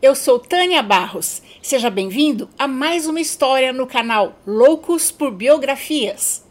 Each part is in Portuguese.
Eu sou Tânia Barros. Seja bem-vindo a mais uma história no canal Loucos por Biografias.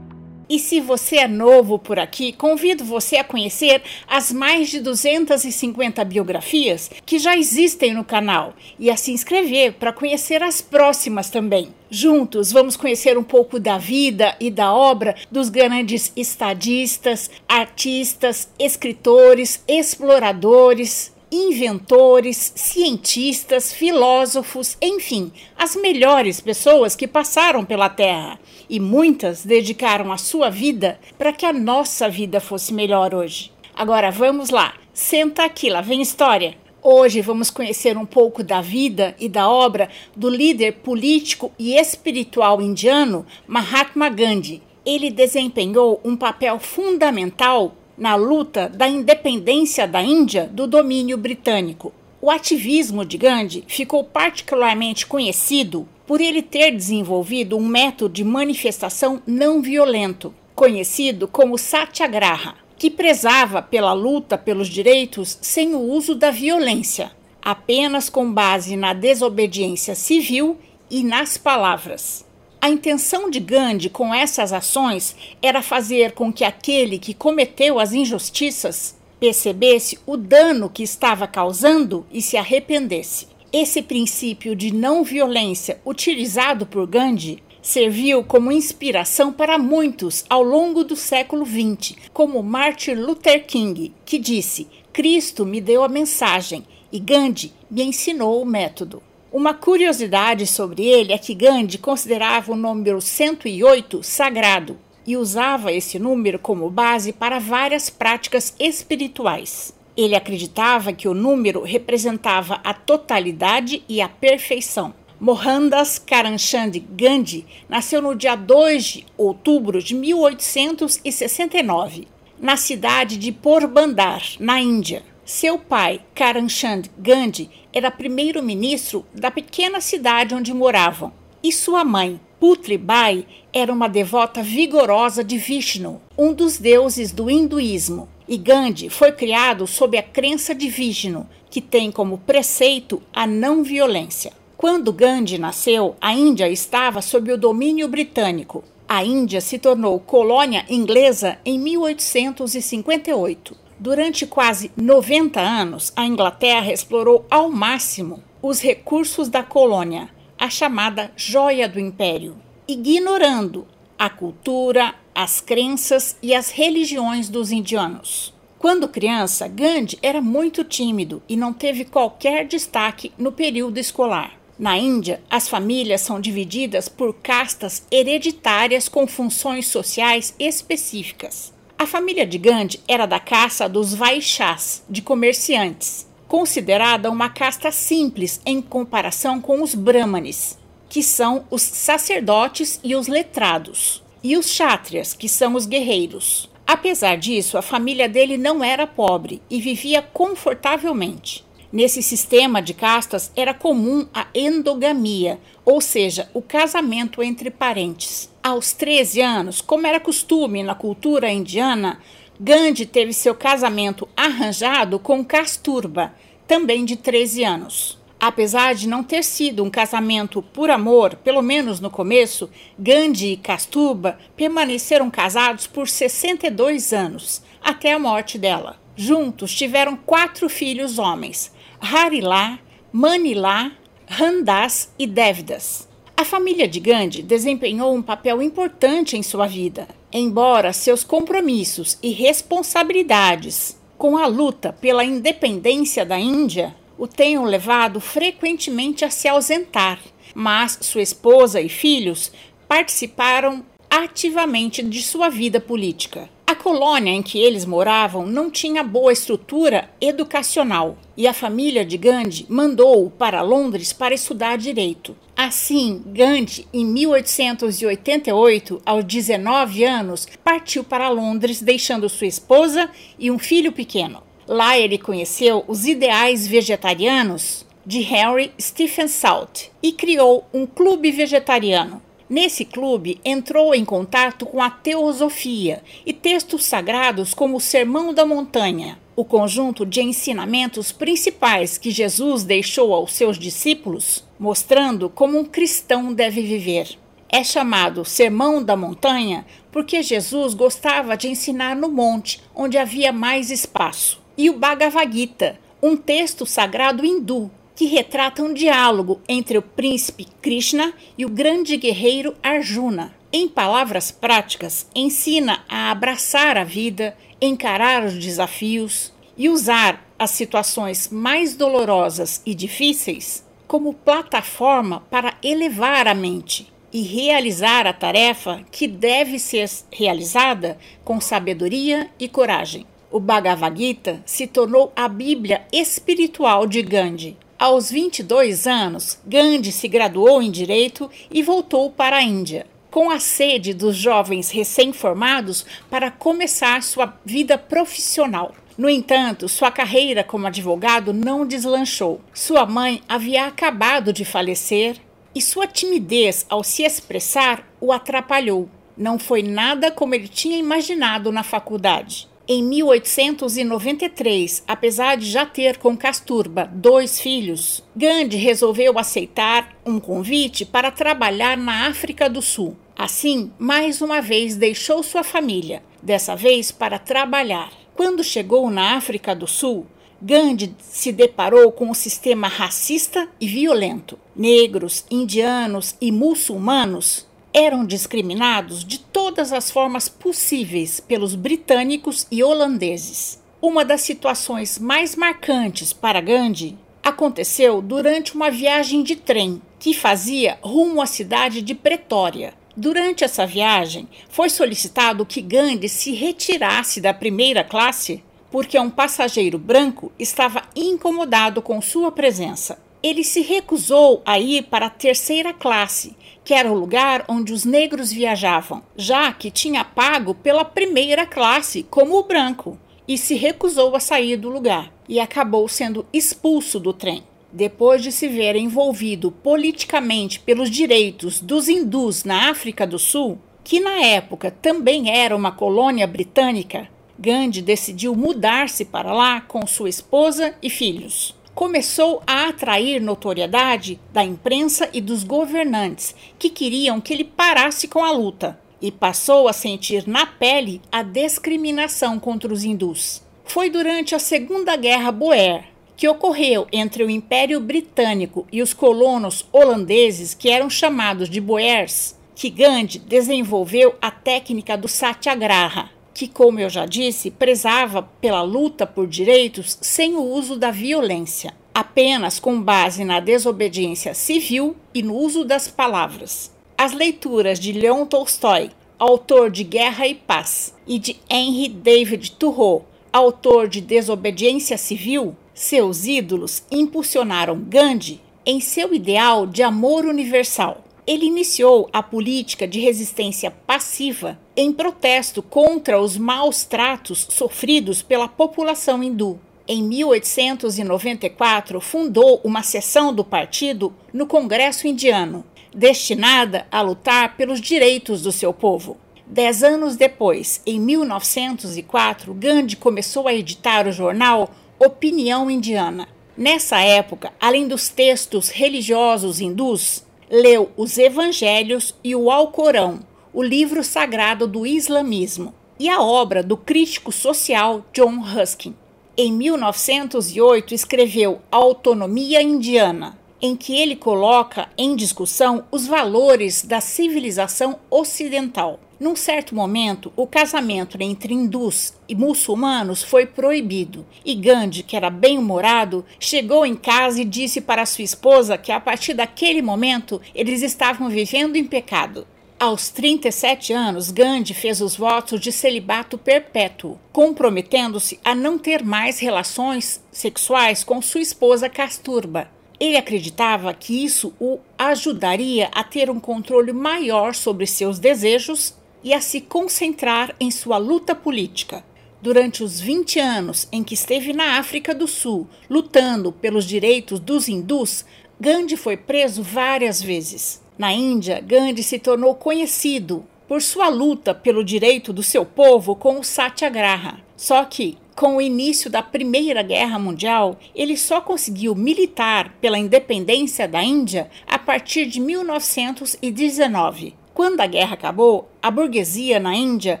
Se você é novo por aqui, convido você a conhecer as mais de 250 biografias que já existem no canal e a se inscrever para conhecer as próximas também. Juntos vamos conhecer um pouco da vida e da obra dos grandes estadistas, artistas, escritores, exploradores, inventores, cientistas, filósofos, enfim, as melhores pessoas que passaram pela Terra. E muitas dedicaram a sua vida para que a nossa vida fosse melhor hoje. Agora vamos lá, senta aqui, lá vem história. Hoje vamos conhecer um pouco da vida e da obra do líder político e espiritual indiano Mahatma Gandhi. Ele desempenhou um papel fundamental na luta da independência da Índia do domínio britânico. O ativismo de Gandhi ficou particularmente conhecido por ele ter desenvolvido um método de manifestação não violento, conhecido como Satyagraha, que prezava pela luta pelos direitos sem o uso da violência, apenas com base na desobediência civil e nas palavras. A intenção de Gandhi com essas ações era fazer com que aquele que cometeu as injustiças percebesse o dano que estava causando e se arrependesse. Esse princípio de não violência utilizado por Gandhi serviu como inspiração para muitos ao longo do século XX, como Martin Luther King, que disse: Cristo me deu a mensagem e Gandhi me ensinou o método. Uma curiosidade sobre ele é que Gandhi considerava o número 108 sagrado e usava esse número como base para várias práticas espirituais. Ele acreditava que o número representava a totalidade e a perfeição. Mohandas Karamchand Gandhi nasceu no dia 2 de outubro de 1869, na cidade de Porbandar, na Índia. Seu pai, Karamchand Gandhi, era primeiro-ministro da pequena cidade onde moravam, e sua mãe, Putri Bai, era uma devota vigorosa de Vishnu, um dos deuses do hinduísmo. E Gandhi foi criado sob a crença de Vishnu, que tem como preceito a não violência. Quando Gandhi nasceu, a Índia estava sob o domínio britânico. A Índia se tornou colônia inglesa em 1858. Durante quase 90 anos, a Inglaterra explorou ao máximo os recursos da colônia, a chamada joia do império, ignorando a cultura, as crenças e as religiões dos indianos. Quando criança, Gandhi era muito tímido e não teve qualquer destaque no período escolar. Na Índia, as famílias são divididas por castas hereditárias com funções sociais específicas. A família de Gandhi era da caça dos Vaixás, de comerciantes, considerada uma casta simples em comparação com os Brahmanes, que são os sacerdotes e os letrados, e os Kshatriyas, que são os guerreiros. Apesar disso, a família dele não era pobre e vivia confortavelmente. Nesse sistema de castas era comum a endogamia, ou seja, o casamento entre parentes. Aos 13 anos, como era costume na cultura indiana, Gandhi teve seu casamento arranjado com Kasturba, também de 13 anos. Apesar de não ter sido um casamento por amor, pelo menos no começo, Gandhi e Kasturba permaneceram casados por 62 anos, até a morte dela. Juntos tiveram quatro filhos homens: Harilá, Manilá, Randas e Devdas. A família de Gandhi desempenhou um papel importante em sua vida, embora seus compromissos e responsabilidades com a luta pela independência da Índia o tenham levado frequentemente a se ausentar, mas sua esposa e filhos participaram ativamente de sua vida política. A colônia em que eles moravam não tinha boa estrutura educacional e a família de Gandhi mandou-o para Londres para estudar direito. Assim, Gandhi, em 1888, aos 19 anos, partiu para Londres, deixando sua esposa e um filho pequeno. Lá ele conheceu os ideais vegetarianos de Henry Stephen Salt e criou um clube vegetariano. Nesse clube, entrou em contato com a teosofia e textos sagrados como o Sermão da Montanha. o conjunto de ensinamentos principais que Jesus deixou aos seus discípulos, mostrando como um cristão deve viver. É chamado Sermão da Montanha porque Jesus gostava de ensinar no monte, onde havia mais espaço. E o Bhagavad Gita, um texto sagrado hindu que retrata um diálogo entre o príncipe Krishna e o grande guerreiro Arjuna. Em palavras práticas, ensina a abraçar a vida, encarar os desafios e usar as situações mais dolorosas e difíceis como plataforma para elevar a mente e realizar a tarefa que deve ser realizada com sabedoria e coragem. O Bhagavad Gita se tornou a Bíblia espiritual de Gandhi. Aos 22 anos, Gandhi se graduou em direito e voltou para a Índia com a sede dos jovens recém-formados para começar sua vida profissional. No entanto, sua carreira como advogado não deslanchou. Sua mãe havia acabado de falecer e sua timidez ao se expressar o atrapalhou. Não foi nada como ele tinha imaginado na faculdade. Em 1893, apesar de já ter com Casturba dois filhos, Gandhi resolveu aceitar um convite para trabalhar na África do Sul. Assim, mais uma vez deixou sua família, dessa vez para trabalhar. Quando chegou na África do Sul, Gandhi se deparou com um sistema racista e violento. Negros, indianos e muçulmanos eram discriminados de todas as formas possíveis pelos britânicos e holandeses. Uma das situações mais marcantes para Gandhi aconteceu durante uma viagem de trem que fazia rumo à cidade de Pretória, Durante essa viagem, foi solicitado que Gandhi se retirasse da primeira classe porque um passageiro branco estava incomodado com sua presença. Ele se recusou a ir para a terceira classe, que era o lugar onde os negros viajavam, já que tinha pago pela primeira classe como o branco, e se recusou a sair do lugar e acabou sendo expulso do trem depois de se ver envolvido politicamente pelos direitos dos hindus na África do Sul, que na época também era uma colônia britânica, Gandhi decidiu mudar-se para lá com sua esposa e filhos. Começou a atrair notoriedade da imprensa e dos governantes que queriam que ele parasse com a luta e passou a sentir na pele a discriminação contra os hindus. Foi durante a Segunda Guerra Boer que ocorreu entre o Império Britânico e os colonos holandeses, que eram chamados de Boers, que Gandhi desenvolveu a técnica do satyagraha, que, como eu já disse, prezava pela luta por direitos sem o uso da violência, apenas com base na desobediência civil e no uso das palavras. As leituras de Leon Tolstói, autor de Guerra e Paz, e de Henry David Thoreau, autor de Desobediência Civil, seus ídolos impulsionaram Gandhi em seu ideal de amor universal. Ele iniciou a política de resistência passiva em protesto contra os maus tratos sofridos pela população hindu. Em 1894, fundou uma seção do partido no Congresso Indiano, destinada a lutar pelos direitos do seu povo. Dez anos depois, em 1904, Gandhi começou a editar o jornal Opinião Indiana. Nessa época, além dos textos religiosos hindus, leu os Evangelhos e o Alcorão, o livro sagrado do islamismo, e a obra do crítico social John Ruskin. Em 1908, escreveu Autonomia Indiana, em que ele coloca em discussão os valores da civilização ocidental. Num certo momento, o casamento entre hindus e muçulmanos foi proibido, e Gandhi, que era bem-humorado, chegou em casa e disse para sua esposa que a partir daquele momento eles estavam vivendo em pecado. Aos 37 anos, Gandhi fez os votos de celibato perpétuo, comprometendo-se a não ter mais relações sexuais com sua esposa Casturba. Ele acreditava que isso o ajudaria a ter um controle maior sobre seus desejos e a se concentrar em sua luta política. Durante os 20 anos em que esteve na África do Sul lutando pelos direitos dos hindus, Gandhi foi preso várias vezes. Na Índia, Gandhi se tornou conhecido por sua luta pelo direito do seu povo com o Satyagraha. Só que, Com o início da Primeira Guerra Mundial, ele só conseguiu militar pela independência da Índia a partir de 1919. Quando a guerra acabou, a burguesia na Índia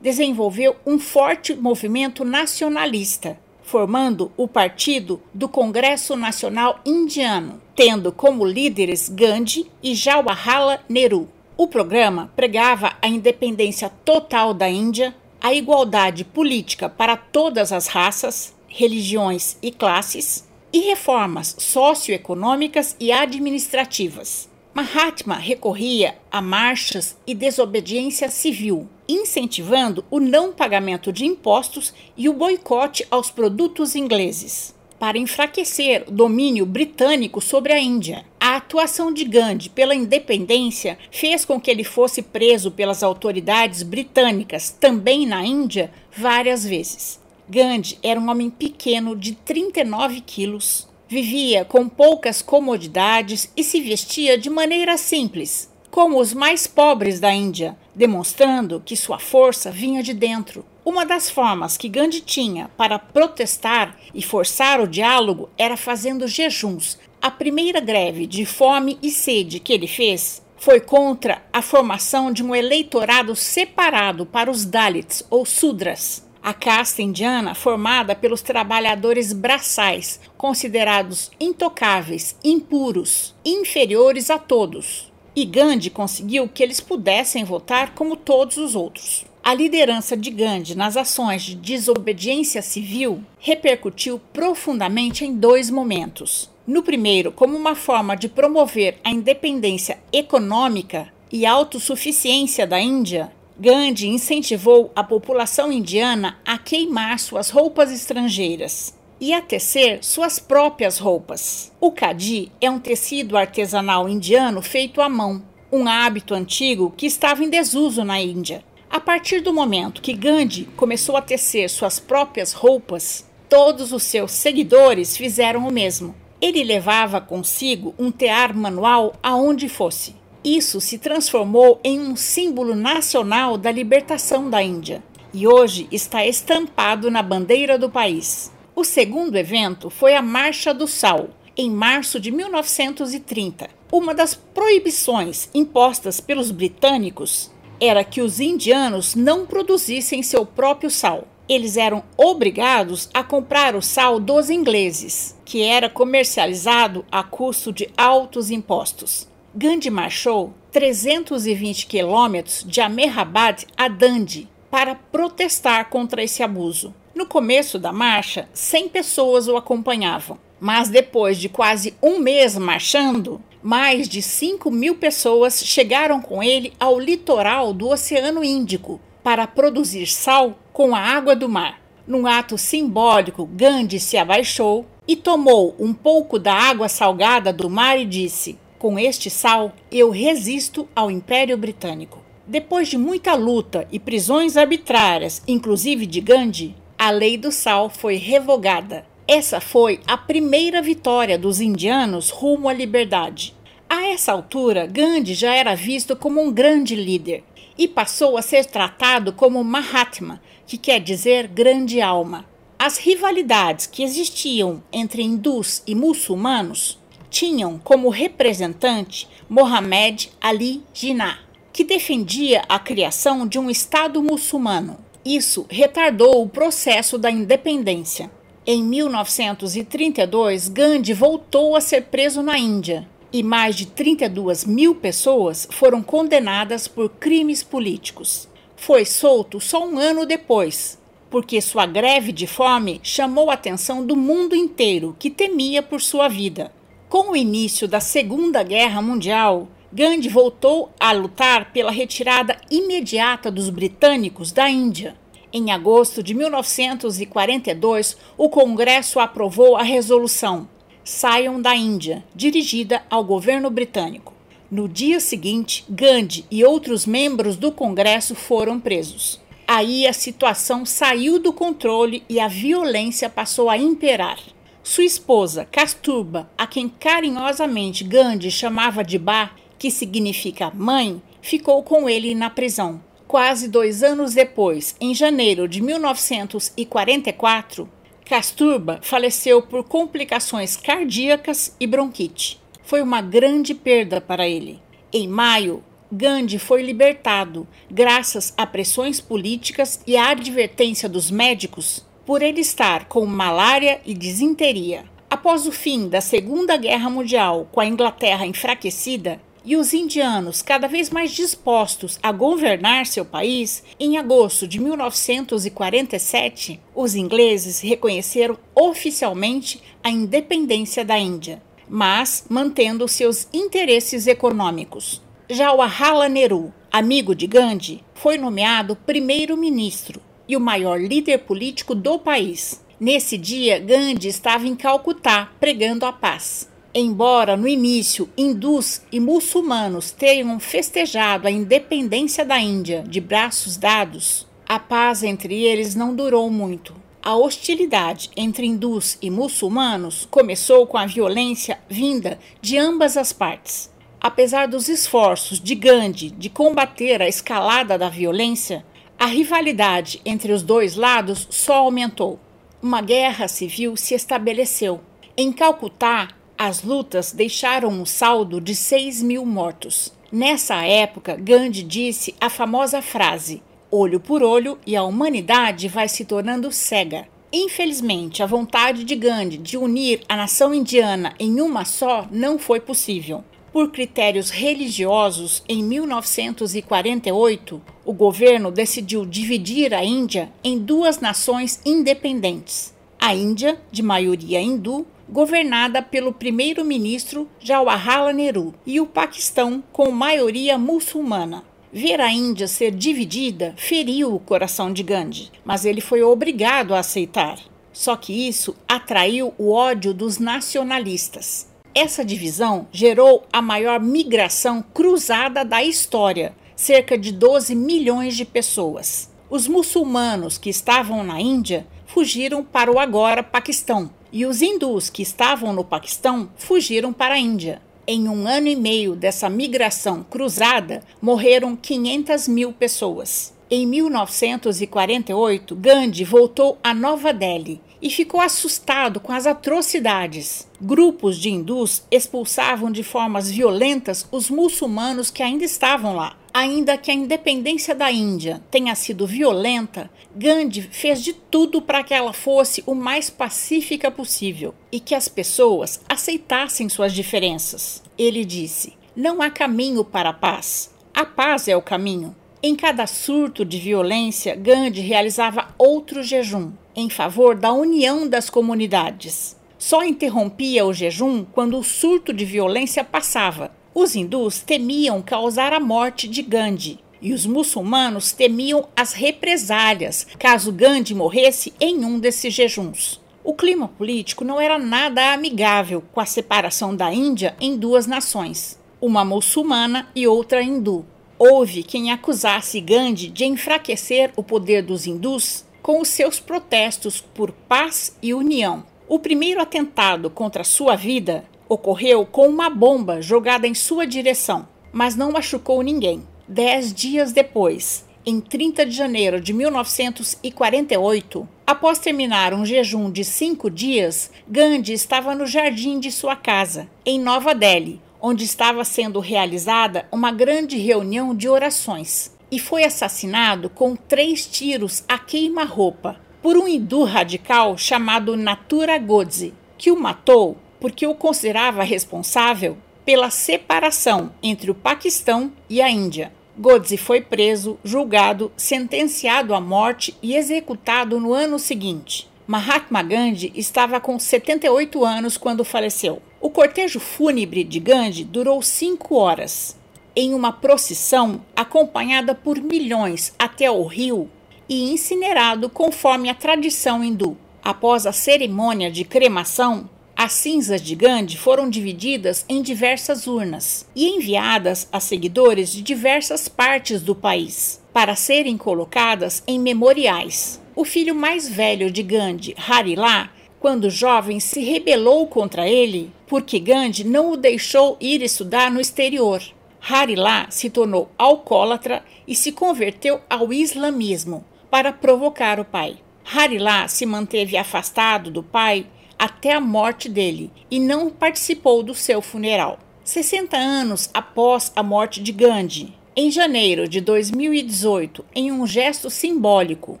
desenvolveu um forte movimento nacionalista, formando o Partido do Congresso Nacional Indiano, tendo como líderes Gandhi e Jawaharlal Nehru. O programa pregava a independência total da Índia, a igualdade política para todas as raças, religiões e classes, e reformas socioeconômicas e administrativas. Mahatma recorria a marchas e desobediência civil, incentivando o não pagamento de impostos e o boicote aos produtos ingleses para enfraquecer o domínio britânico sobre a Índia. A atuação de Gandhi pela independência fez com que ele fosse preso pelas autoridades britânicas, também na Índia, várias vezes. Gandhi era um homem pequeno de 39 quilos, vivia com poucas comodidades e se vestia de maneira simples, como os mais pobres da Índia, demonstrando que sua força vinha de dentro. Uma das formas que Gandhi tinha para protestar e forçar o diálogo era fazendo jejuns. A primeira greve de fome e sede que ele fez foi contra a formação de um eleitorado separado para os Dalits ou Sudras, a casta indiana formada pelos trabalhadores braçais, considerados intocáveis, impuros, inferiores a todos. E Gandhi conseguiu que eles pudessem votar como todos os outros. A liderança de Gandhi nas ações de desobediência civil repercutiu profundamente em dois momentos. No primeiro, como uma forma de promover a independência econômica e autossuficiência da Índia, Gandhi incentivou a população indiana a queimar suas roupas estrangeiras e a tecer suas próprias roupas. O kadi é um tecido artesanal indiano feito à mão, um hábito antigo que estava em desuso na Índia. A partir do momento que Gandhi começou a tecer suas próprias roupas, todos os seus seguidores fizeram o mesmo. Ele levava consigo um tear manual aonde fosse. Isso se transformou em um símbolo nacional da libertação da Índia e hoje está estampado na bandeira do país. O segundo evento foi a Marcha do Sal, em março de 1930. Uma das proibições impostas pelos britânicos era que os indianos não produzissem seu próprio sal. Eles eram obrigados a comprar o sal dos ingleses, que era comercializado a custo de altos impostos. Gandhi marchou 320 quilômetros de Ahmedabad a Dandi para protestar contra esse abuso. No começo da marcha, 100 pessoas o acompanhavam, mas depois de quase um mês marchando, mais de 5 mil pessoas chegaram com ele ao litoral do Oceano Índico para produzir sal com a água do mar. Num ato simbólico, Gandhi se abaixou e tomou um pouco da água salgada do mar e disse: Com este sal eu resisto ao Império Britânico. Depois de muita luta e prisões arbitrárias, inclusive de Gandhi, a lei do sal foi revogada essa foi a primeira vitória dos indianos rumo à liberdade. A essa altura, Gandhi já era visto como um grande líder e passou a ser tratado como Mahatma, que quer dizer grande alma. As rivalidades que existiam entre hindus e muçulmanos tinham como representante Mohammed Ali Jinnah, que defendia a criação de um Estado muçulmano. Isso retardou o processo da independência. Em 1932, Gandhi voltou a ser preso na Índia e mais de 32 mil pessoas foram condenadas por crimes políticos. Foi solto só um ano depois, porque sua greve de fome chamou a atenção do mundo inteiro, que temia por sua vida. Com o início da Segunda Guerra Mundial, Gandhi voltou a lutar pela retirada imediata dos britânicos da Índia. Em agosto de 1942, o Congresso aprovou a resolução Saiam da Índia, dirigida ao governo britânico. No dia seguinte, Gandhi e outros membros do Congresso foram presos. Aí a situação saiu do controle e a violência passou a imperar. Sua esposa, Kasturba, a quem carinhosamente Gandhi chamava de Ba, que significa mãe, ficou com ele na prisão Quase dois anos depois, em janeiro de 1944, Casturba faleceu por complicações cardíacas e bronquite. Foi uma grande perda para ele. Em maio, Gandhi foi libertado graças a pressões políticas e à advertência dos médicos por ele estar com malária e disenteria. Após o fim da Segunda Guerra Mundial, com a Inglaterra enfraquecida, e os indianos cada vez mais dispostos a governar seu país, em agosto de 1947, os ingleses reconheceram oficialmente a independência da Índia, mas mantendo seus interesses econômicos. Jawaharlal Nehru, amigo de Gandhi, foi nomeado primeiro-ministro e o maior líder político do país. Nesse dia, Gandhi estava em Calcutá pregando a paz. Embora no início hindus e muçulmanos tenham festejado a independência da Índia de braços dados, a paz entre eles não durou muito. A hostilidade entre hindus e muçulmanos começou com a violência vinda de ambas as partes. Apesar dos esforços de Gandhi de combater a escalada da violência, a rivalidade entre os dois lados só aumentou. Uma guerra civil se estabeleceu. Em Calcutá, as lutas deixaram um saldo de 6 mil mortos. Nessa época, Gandhi disse a famosa frase: olho por olho e a humanidade vai se tornando cega. Infelizmente, a vontade de Gandhi de unir a nação indiana em uma só não foi possível. Por critérios religiosos, em 1948, o governo decidiu dividir a Índia em duas nações independentes: a Índia, de maioria hindu, governada pelo primeiro-ministro Jawaharlal Nehru, e o Paquistão, com maioria muçulmana. Ver a Índia ser dividida feriu o coração de Gandhi, mas ele foi obrigado a aceitar. Só que isso atraiu o ódio dos nacionalistas. Essa divisão gerou a maior migração cruzada da história, cerca de 12 milhões de pessoas. Os muçulmanos que estavam na Índia fugiram para o agora Paquistão, e os hindus que estavam no Paquistão fugiram para a Índia. Em um ano e meio dessa migração cruzada, morreram 500 mil pessoas. Em 1948, Gandhi voltou a Nova Delhi e ficou assustado com as atrocidades. Grupos de hindus expulsavam de formas violentas os muçulmanos que ainda estavam lá. Ainda que a independência da Índia tenha sido violenta, Gandhi fez de tudo para que ela fosse o mais pacífica possível e que as pessoas aceitassem suas diferenças. Ele disse: Não há caminho para a paz. A paz é o caminho. Em cada surto de violência, Gandhi realizava outro jejum em favor da união das comunidades. Só interrompia o jejum quando o surto de violência passava. Os hindus temiam causar a morte de Gandhi e os muçulmanos temiam as represálias caso Gandhi morresse em um desses jejuns. O clima político não era nada amigável com a separação da Índia em duas nações, uma muçulmana e outra hindu. Houve quem acusasse Gandhi de enfraquecer o poder dos hindus com os seus protestos por paz e união. O primeiro atentado contra sua vida ocorreu com uma bomba jogada em sua direção, mas não machucou ninguém. Dez dias depois, em 30 de janeiro de 1948, após terminar um jejum de cinco dias, Gandhi estava no jardim de sua casa, em Nova Delhi, onde estava sendo realizada uma grande reunião de orações e foi assassinado com três tiros a queima-roupa por um hindu radical chamado Natura Godse, que o matou porque o considerava responsável pela separação entre o Paquistão e a Índia. Godse foi preso, julgado, sentenciado à morte e executado no ano seguinte. Mahatma Gandhi estava com 78 anos quando faleceu. O cortejo fúnebre de Gandhi durou cinco horas em uma procissão acompanhada por milhões até o rio e incinerado conforme a tradição hindu. Após a cerimônia de cremação, as cinzas de Gandhi foram divididas em diversas urnas e enviadas a seguidores de diversas partes do país para serem colocadas em memoriais. O filho mais velho de Gandhi, Harilá, quando jovem, se rebelou contra ele porque Gandhi não o deixou ir estudar no exterior. Harilá se tornou alcoólatra e se converteu ao islamismo para provocar o pai. Harilá se manteve afastado do pai até a morte dele e não participou do seu funeral. 60 anos após a morte de Gandhi, em janeiro de 2018, em um gesto simbólico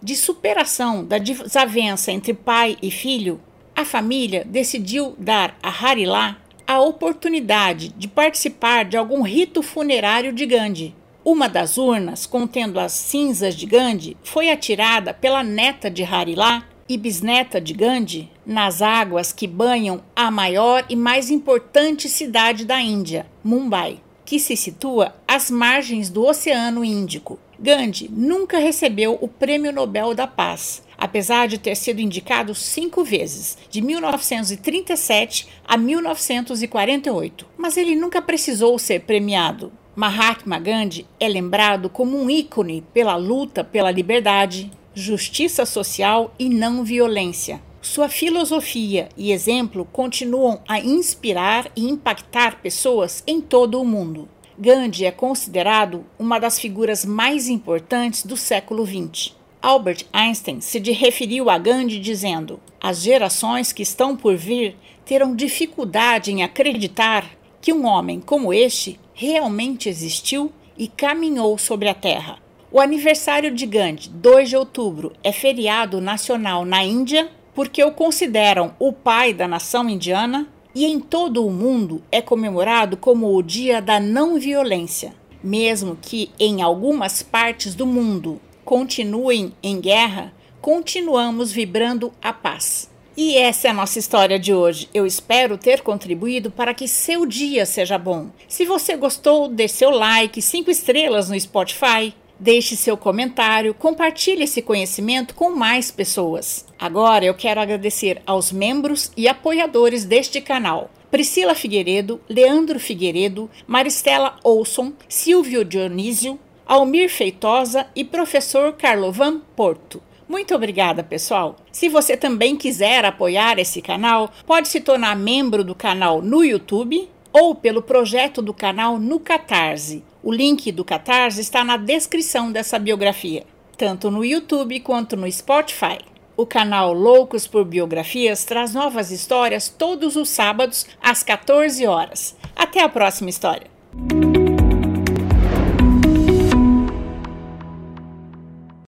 de superação da desavença entre pai e filho, a família decidiu dar a Harilá a oportunidade de participar de algum rito funerário de Gandhi. Uma das urnas contendo as cinzas de Gandhi foi atirada pela neta de Harilá e bisneta de Gandhi nas águas que banham a maior e mais importante cidade da Índia, Mumbai, que se situa às margens do Oceano Índico. Gandhi nunca recebeu o Prêmio Nobel da Paz, apesar de ter sido indicado cinco vezes, de 1937 a 1948. Mas ele nunca precisou ser premiado. Mahatma Gandhi é lembrado como um ícone pela luta pela liberdade, justiça social e não violência. Sua filosofia e exemplo continuam a inspirar e impactar pessoas em todo o mundo. Gandhi é considerado uma das figuras mais importantes do século XX. Albert Einstein se referiu a Gandhi dizendo: As gerações que estão por vir terão dificuldade em acreditar que um homem como este realmente existiu e caminhou sobre a Terra. O aniversário de Gandhi, 2 de outubro, é feriado nacional na Índia porque o consideram o pai da nação indiana e em todo o mundo é comemorado como o Dia da Não Violência, mesmo que em algumas partes do mundo continuem em guerra, continuamos vibrando a paz. E essa é a nossa história de hoje. Eu espero ter contribuído para que seu dia seja bom. Se você gostou, dê seu like, cinco estrelas no Spotify Deixe seu comentário, compartilhe esse conhecimento com mais pessoas. Agora eu quero agradecer aos membros e apoiadores deste canal. Priscila Figueiredo, Leandro Figueiredo, Maristela Olson, Silvio Dionísio, Almir Feitosa e professor Carlovan Porto. Muito obrigada, pessoal. Se você também quiser apoiar esse canal, pode se tornar membro do canal no YouTube ou pelo projeto do canal no Catarse. O link do Catarse está na descrição dessa biografia, tanto no YouTube quanto no Spotify. O canal Loucos por Biografias traz novas histórias todos os sábados às 14 horas. Até a próxima história!